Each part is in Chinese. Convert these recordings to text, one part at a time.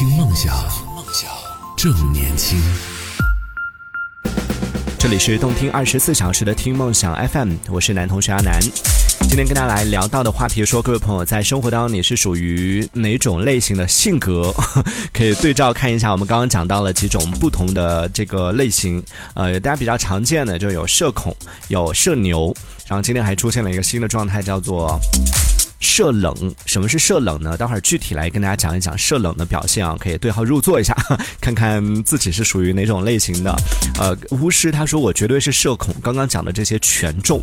听梦想，梦想正年轻。这里是动听二十四小时的听梦想 FM，我是男同学阿南。今天跟大家来聊到的话题说，各位朋友在生活当中你是属于哪种类型的性格？可以对照看一下，我们刚刚讲到了几种不同的这个类型。呃，大家比较常见的就有社恐，有社牛，然后今天还出现了一个新的状态，叫做。社冷，什么是社冷呢？待会儿具体来跟大家讲一讲社冷的表现啊，可以对号入座一下，看看自己是属于哪种类型的。呃，巫师他说我绝对是社恐，刚刚讲的这些全中，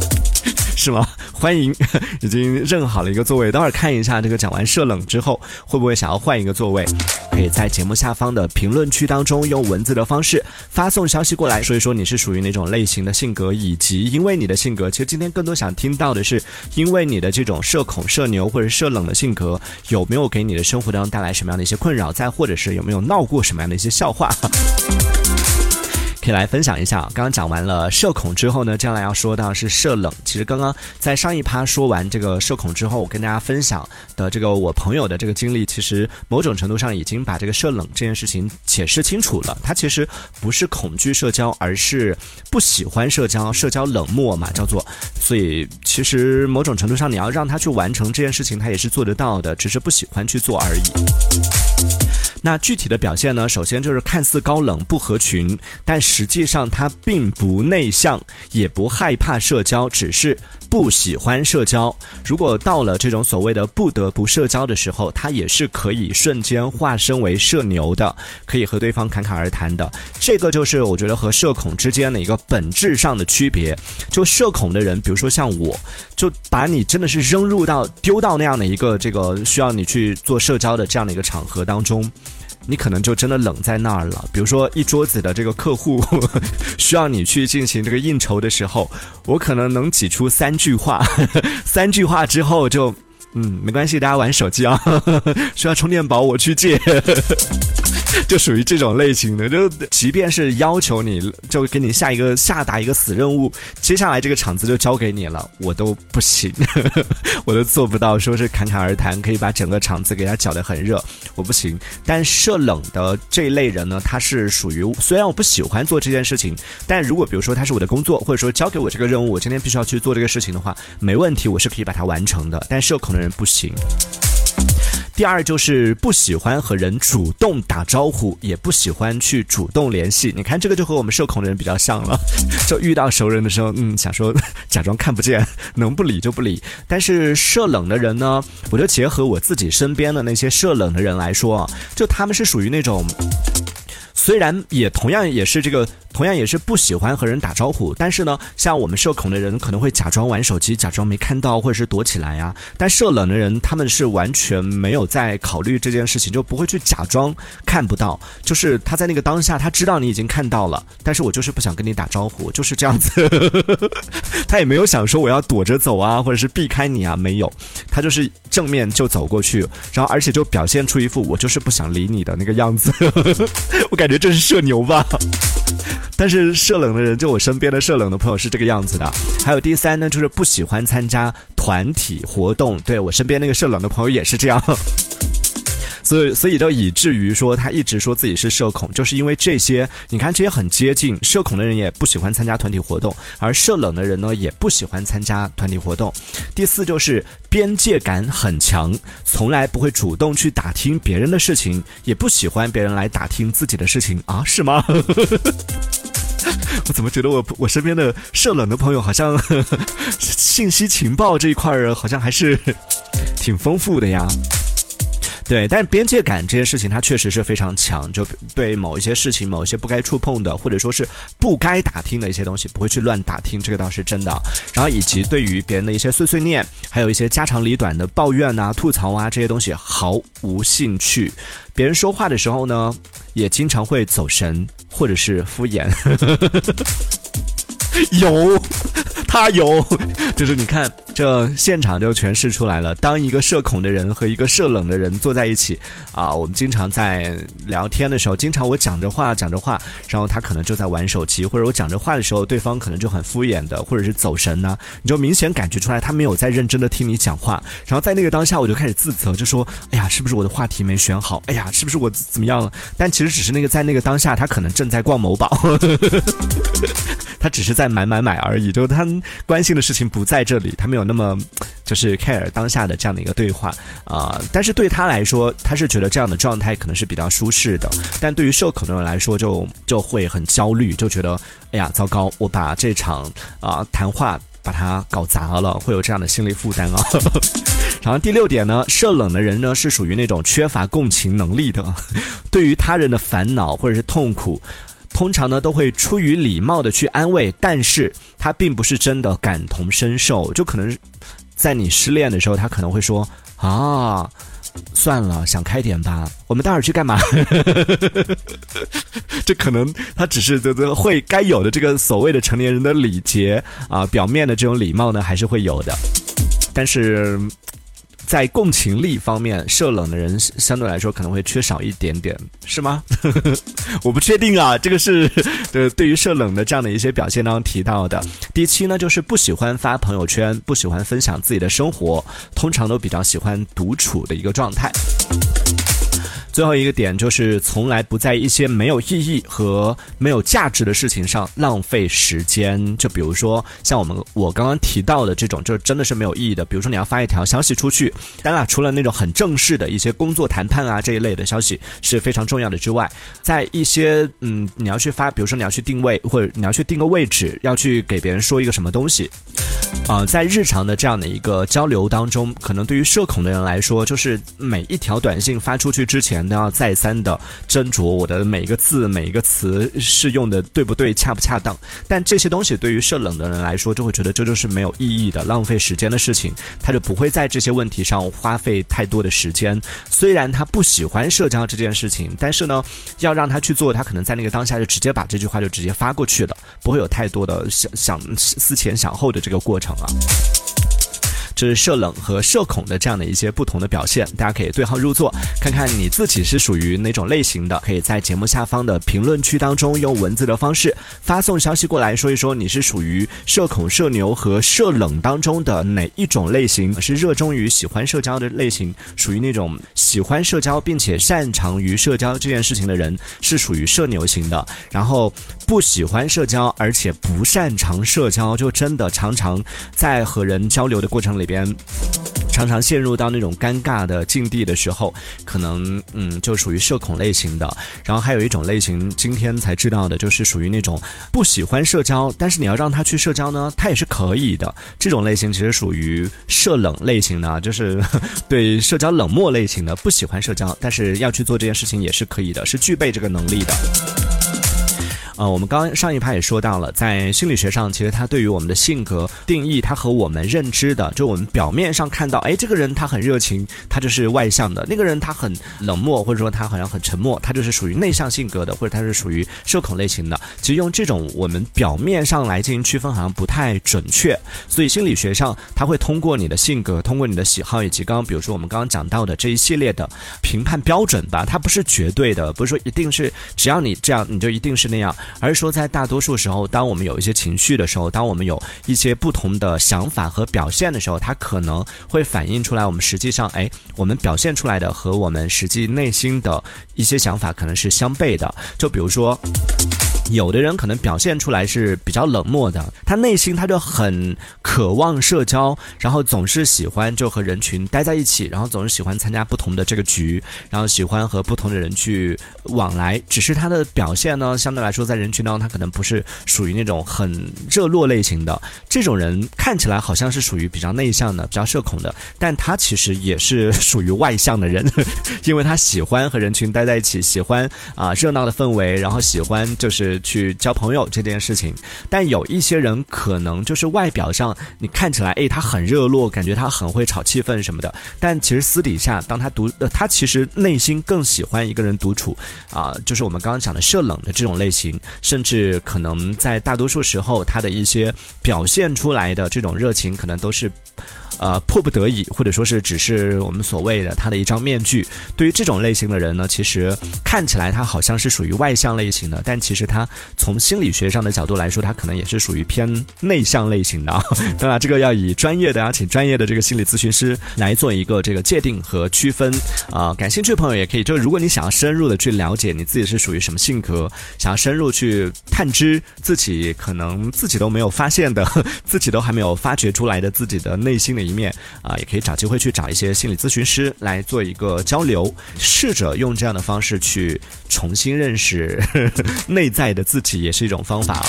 是吗？欢迎，已经认好了一个座位，待会儿看一下这个讲完社冷之后会不会想要换一个座位，可以在节目下方的评论区当中用文字的方式发送消息过来，说一说你是属于哪种类型的性格，以及因为你的性格，其实今天更多想听到的是，因为你的这种。社恐、社牛或者社冷的性格，有没有给你的生活当中带来什么样的一些困扰？再或者是有没有闹过什么样的一些笑话？可以来分享一下。刚刚讲完了社恐之后呢，接下来要说到是社冷。其实刚刚在上一趴说完这个社恐之后，我跟大家分享的这个我朋友的这个经历，其实某种程度上已经把这个社冷这件事情解释清楚了。他其实不是恐惧社交，而是不喜欢社交，社交冷漠嘛，叫做。所以其实某种程度上，你要让他去完成这件事情，他也是做得到的，只是不喜欢去做而已。那具体的表现呢？首先就是看似高冷不合群，但实际上他并不内向，也不害怕社交，只是。不喜欢社交，如果到了这种所谓的不得不社交的时候，他也是可以瞬间化身为社牛的，可以和对方侃侃而谈的。这个就是我觉得和社恐之间的一个本质上的区别。就社恐的人，比如说像我，就把你真的是扔入到丢到那样的一个这个需要你去做社交的这样的一个场合当中。你可能就真的冷在那儿了。比如说，一桌子的这个客户 需要你去进行这个应酬的时候，我可能能挤出三句话，三句话之后就，嗯，没关系，大家玩手机啊，需要充电宝我去借。就属于这种类型的，就即便是要求你，就给你下一个下达一个死任务，接下来这个场子就交给你了，我都不行，我都做不到，说是侃侃而谈可以把整个场子给他搅得很热，我不行。但社冷的这一类人呢，他是属于虽然我不喜欢做这件事情，但如果比如说他是我的工作，或者说交给我这个任务，我今天必须要去做这个事情的话，没问题，我是可以把它完成的。但社恐的人不行。第二就是不喜欢和人主动打招呼，也不喜欢去主动联系。你看这个就和我们社恐的人比较像了，就遇到熟人的时候，嗯，想说假装看不见，能不理就不理。但是社冷的人呢，我就结合我自己身边的那些社冷的人来说，就他们是属于那种，虽然也同样也是这个。同样也是不喜欢和人打招呼，但是呢，像我们社恐的人可能会假装玩手机，假装没看到，或者是躲起来呀。但社冷的人，他们是完全没有在考虑这件事情，就不会去假装看不到。就是他在那个当下，他知道你已经看到了，但是我就是不想跟你打招呼，就是这样子。他也没有想说我要躲着走啊，或者是避开你啊，没有，他就是正面就走过去，然后而且就表现出一副我就是不想理你的那个样子。我感觉这是社牛吧。但是社冷的人，就我身边的社冷的朋友是这个样子的。还有第三呢，就是不喜欢参加团体活动。对我身边那个社冷的朋友也是这样。所以，所以就以至于说，他一直说自己是社恐，就是因为这些。你看，这些很接近。社恐的人也不喜欢参加团体活动，而社冷的人呢，也不喜欢参加团体活动。第四就是边界感很强，从来不会主动去打听别人的事情，也不喜欢别人来打听自己的事情啊？是吗？我怎么觉得我我身边的社冷的朋友好像 信息情报这一块儿好像还是挺丰富的呀？对，但边界感这件事情，它确实是非常强。就对某一些事情、某一些不该触碰的，或者说是不该打听的一些东西，不会去乱打听，这个倒是真的。然后以及对于别人的一些碎碎念，还有一些家长里短的抱怨啊、吐槽啊这些东西，毫无兴趣。别人说话的时候呢，也经常会走神或者是敷衍。有，他有，就是你看。这现场就诠释出来了。当一个社恐的人和一个社冷的人坐在一起啊，我们经常在聊天的时候，经常我讲着话讲着话，然后他可能就在玩手机，或者我讲着话的时候，对方可能就很敷衍的，或者是走神呢，你就明显感觉出来他没有在认真的听你讲话。然后在那个当下，我就开始自责，就说：“哎呀，是不是我的话题没选好？哎呀，是不是我怎么样了？”但其实只是那个在那个当下，他可能正在逛某宝。他只是在买买买而已，就是他关心的事情不在这里，他没有那么就是 care 当下的这样的一个对话啊。但是对他来说，他是觉得这样的状态可能是比较舒适的。但对于社恐的人来说，就就会很焦虑，就觉得哎呀，糟糕，我把这场啊谈话把它搞砸了，会有这样的心理负担啊。然后第六点呢，社冷的人呢是属于那种缺乏共情能力的，对于他人的烦恼或者是痛苦。通常呢，都会出于礼貌的去安慰，但是他并不是真的感同身受，就可能在你失恋的时候，他可能会说啊，算了，想开点吧，我们待会儿去干嘛？这可能他只是这这会该有的这个所谓的成年人的礼节啊，表面的这种礼貌呢，还是会有的，但是。在共情力方面，社冷的人相对来说可能会缺少一点点，是吗？我不确定啊，这个是对对于社冷的这样的一些表现当中提到的。第七呢，就是不喜欢发朋友圈，不喜欢分享自己的生活，通常都比较喜欢独处的一个状态。最后一个点就是从来不在一些没有意义和没有价值的事情上浪费时间。就比如说像我们我刚刚提到的这种，就是真的是没有意义的。比如说你要发一条消息出去，当然除了那种很正式的一些工作谈判啊这一类的消息是非常重要的之外，在一些嗯你要去发，比如说你要去定位或者你要去定个位置，要去给别人说一个什么东西，啊，在日常的这样的一个交流当中，可能对于社恐的人来说，就是每一条短信发出去之前。都要再三的斟酌我的每一个字、每一个词是用的对不对、恰不恰当。但这些东西对于社冷的人来说，就会觉得这就是没有意义的、浪费时间的事情，他就不会在这些问题上花费太多的时间。虽然他不喜欢社交这件事情，但是呢，要让他去做，他可能在那个当下就直接把这句话就直接发过去了，不会有太多的想想思前想后的这个过程啊。这是社冷和社恐的这样的一些不同的表现，大家可以对号入座，看看你自己是属于哪种类型的。可以在节目下方的评论区当中用文字的方式发送消息过来，说一说你是属于社恐、社牛和社冷当中的哪一种类型？是热衷于喜欢社交的类型，属于那种喜欢社交并且擅长于社交这件事情的人，是属于社牛型的。然后不喜欢社交而且不擅长社交，就真的常常在和人交流的过程里。边常常陷入到那种尴尬的境地的时候，可能嗯就属于社恐类型的。然后还有一种类型，今天才知道的，就是属于那种不喜欢社交，但是你要让他去社交呢，他也是可以的。这种类型其实属于社冷类型的，就是 对社交冷漠类型的，不喜欢社交，但是要去做这件事情也是可以的，是具备这个能力的。呃，我们刚刚上一趴也说到了，在心理学上，其实它对于我们的性格定义，它和我们认知的，就我们表面上看到，哎，这个人他很热情，他就是外向的；那个人他很冷漠，或者说他好像很沉默，他就是属于内向性格的，或者他是属于社恐类型的。其实用这种我们表面上来进行区分，好像不太准确。所以心理学上，他会通过你的性格，通过你的喜好，以及刚刚比如说我们刚刚讲到的这一系列的评判标准吧，它不是绝对的，不是说一定是只要你这样，你就一定是那样。而是说，在大多数时候，当我们有一些情绪的时候，当我们有一些不同的想法和表现的时候，它可能会反映出来，我们实际上，哎，我们表现出来的和我们实际内心的一些想法可能是相悖的。就比如说。有的人可能表现出来是比较冷漠的，他内心他就很渴望社交，然后总是喜欢就和人群待在一起，然后总是喜欢参加不同的这个局，然后喜欢和不同的人去往来。只是他的表现呢，相对来说在人群当中，他可能不是属于那种很热络类型的。这种人看起来好像是属于比较内向的、比较社恐的，但他其实也是属于外向的人，因为他喜欢和人群待在一起，喜欢啊热闹的氛围，然后喜欢就是。去交朋友这件事情。但有一些人可能就是外表上你看起来，哎，他很热络，感觉他很会炒气氛什么的，但其实私底下，当他独，他其实内心更喜欢一个人独处，啊，就是我们刚刚讲的社冷的这种类型，甚至可能在大多数时候，他的一些表现出来的这种热情，可能都是。呃，迫不得已，或者说是只是我们所谓的他的一张面具。对于这种类型的人呢，其实看起来他好像是属于外向类型的，但其实他从心理学上的角度来说，他可能也是属于偏内向类型的。当然，这个要以专业的啊，请专业的这个心理咨询师来做一个这个界定和区分。啊，感兴趣的朋友也可以，就是如果你想要深入的去了解你自己是属于什么性格，想要深入去探知自己可能自己都没有发现的，自己都还没有发掘出来的自己的内心的。一面啊，也可以找机会去找一些心理咨询师来做一个交流，试着用这样的方式去重新认识 内在的自己，也是一种方法。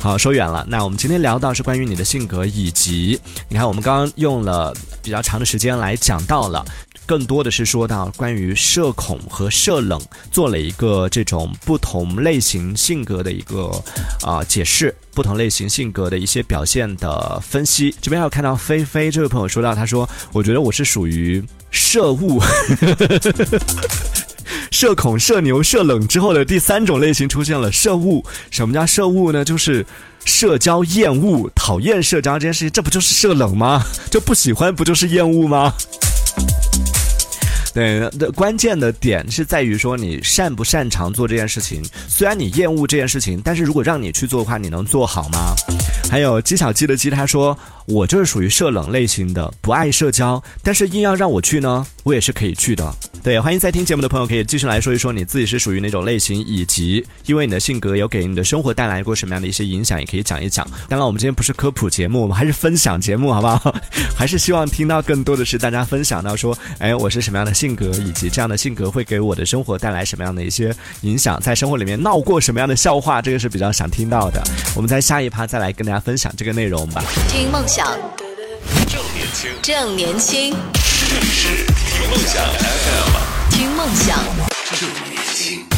好，说远了，那我们今天聊到是关于你的性格，以及你看，我们刚刚用了比较长的时间来讲到了。更多的是说到关于社恐和社冷，做了一个这种不同类型性格的一个啊解释，不同类型性格的一些表现的分析。这边还有看到菲菲这位朋友说到，他说：“我觉得我是属于社物，社恐、社牛、社冷之后的第三种类型出现了社物。什么叫社物呢？就是社交厌恶、讨厌社交这件事情，这不就是社冷吗？就不喜欢不就是厌恶吗？”对的，关键的点是在于说你擅不擅长做这件事情。虽然你厌恶这件事情，但是如果让你去做的话，你能做好吗？还有鸡小鸡的鸡，他说我就是属于社冷类型的，不爱社交，但是硬要让我去呢，我也是可以去的。对，欢迎在听节目的朋友可以继续来说一说你自己是属于哪种类型，以及因为你的性格有给你的生活带来过什么样的一些影响，也可以讲一讲。当然，我们今天不是科普节目，我们还是分享节目，好不好？还是希望听到更多的是大家分享到说，哎，我是什么样的性格，以及这样的性格会给我的生活带来什么样的一些影响，在生活里面闹过什么样的笑话，这个是比较想听到的。我们在下一趴再来跟大家分享这个内容吧。听梦想，正年轻，正年轻，这里是听梦想 FM。听梦想，正年轻。